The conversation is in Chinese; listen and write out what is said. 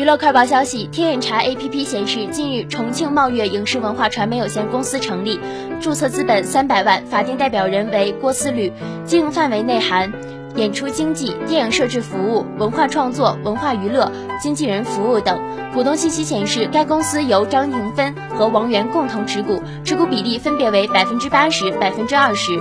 娱乐快报消息天眼查 app 显示近日重庆茂悦影视文化传媒有限公司成立注册资本三百万法定代表人为郭思吕。经营范围内含演出经济电影设置服务文化创作文化娱乐经纪人服务等。股东信息显示该公司由张廷芬和王源共同持股持股比例分别为百分之八十百分之二十。